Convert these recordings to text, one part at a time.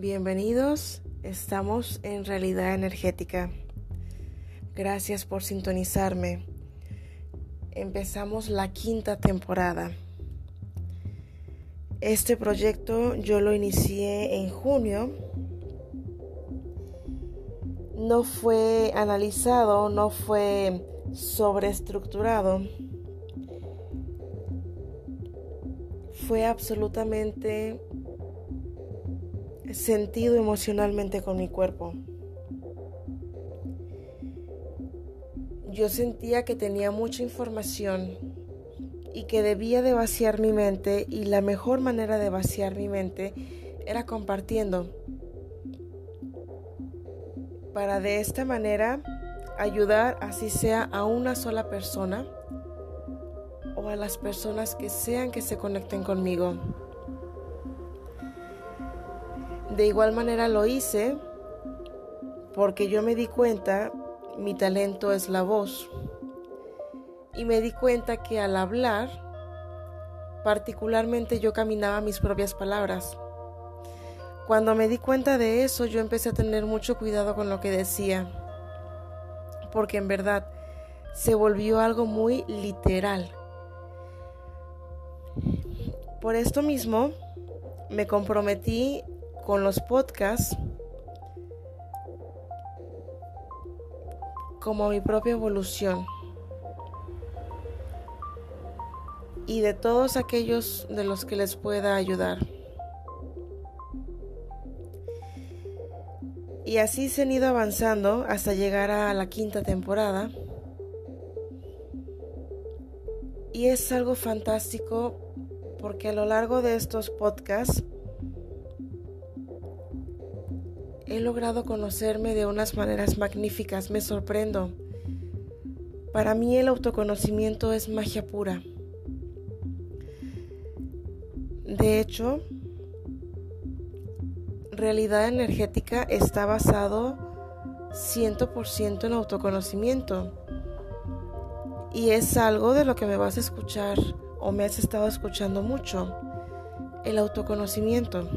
Bienvenidos, estamos en realidad energética. Gracias por sintonizarme. Empezamos la quinta temporada. Este proyecto yo lo inicié en junio. No fue analizado, no fue sobreestructurado. Fue absolutamente sentido emocionalmente con mi cuerpo. Yo sentía que tenía mucha información y que debía de vaciar mi mente y la mejor manera de vaciar mi mente era compartiendo para de esta manera ayudar así sea a una sola persona o a las personas que sean que se conecten conmigo. De igual manera lo hice porque yo me di cuenta, mi talento es la voz. Y me di cuenta que al hablar, particularmente yo caminaba mis propias palabras. Cuando me di cuenta de eso, yo empecé a tener mucho cuidado con lo que decía, porque en verdad se volvió algo muy literal. Por esto mismo, me comprometí con los podcasts como mi propia evolución. Y de todos aquellos de los que les pueda ayudar. Y así se han ido avanzando hasta llegar a la quinta temporada. Y es algo fantástico porque a lo largo de estos podcasts He logrado conocerme de unas maneras magníficas, me sorprendo. Para mí el autoconocimiento es magia pura. De hecho, realidad energética está basado 100% en autoconocimiento. Y es algo de lo que me vas a escuchar o me has estado escuchando mucho, el autoconocimiento.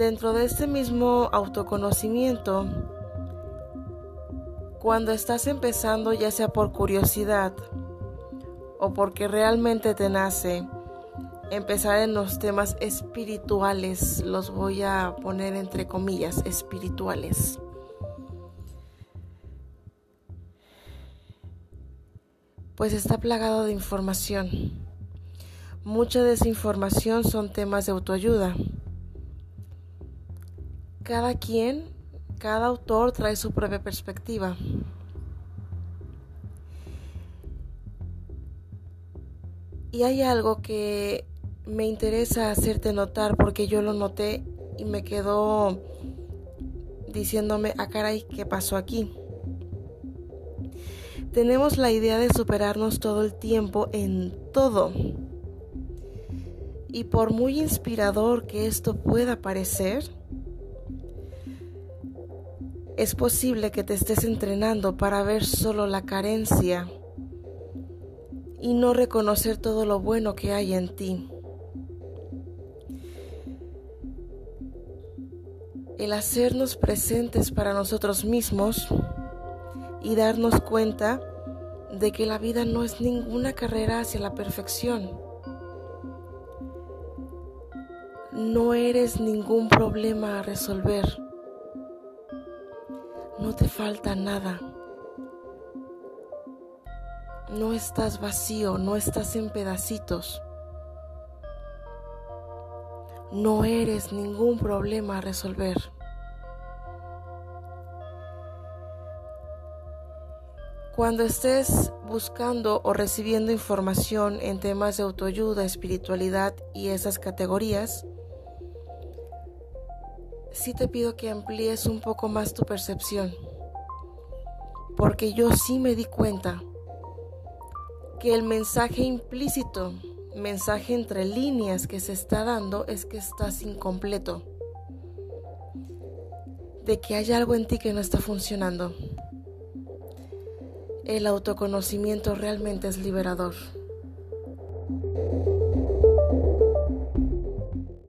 Dentro de este mismo autoconocimiento, cuando estás empezando ya sea por curiosidad o porque realmente te nace empezar en los temas espirituales, los voy a poner entre comillas, espirituales. Pues está plagado de información. Mucha de esa información son temas de autoayuda cada quien, cada autor trae su propia perspectiva. Y hay algo que me interesa hacerte notar porque yo lo noté y me quedó diciéndome, a ah, caray, ¿qué pasó aquí? Tenemos la idea de superarnos todo el tiempo en todo. Y por muy inspirador que esto pueda parecer, es posible que te estés entrenando para ver solo la carencia y no reconocer todo lo bueno que hay en ti. El hacernos presentes para nosotros mismos y darnos cuenta de que la vida no es ninguna carrera hacia la perfección. No eres ningún problema a resolver no te falta nada. No estás vacío, no estás en pedacitos. No eres ningún problema a resolver. Cuando estés buscando o recibiendo información en temas de autoayuda, espiritualidad y esas categorías, sí te pido que amplíes un poco más tu percepción, porque yo sí me di cuenta que el mensaje implícito, mensaje entre líneas que se está dando es que estás incompleto, de que hay algo en ti que no está funcionando. El autoconocimiento realmente es liberador.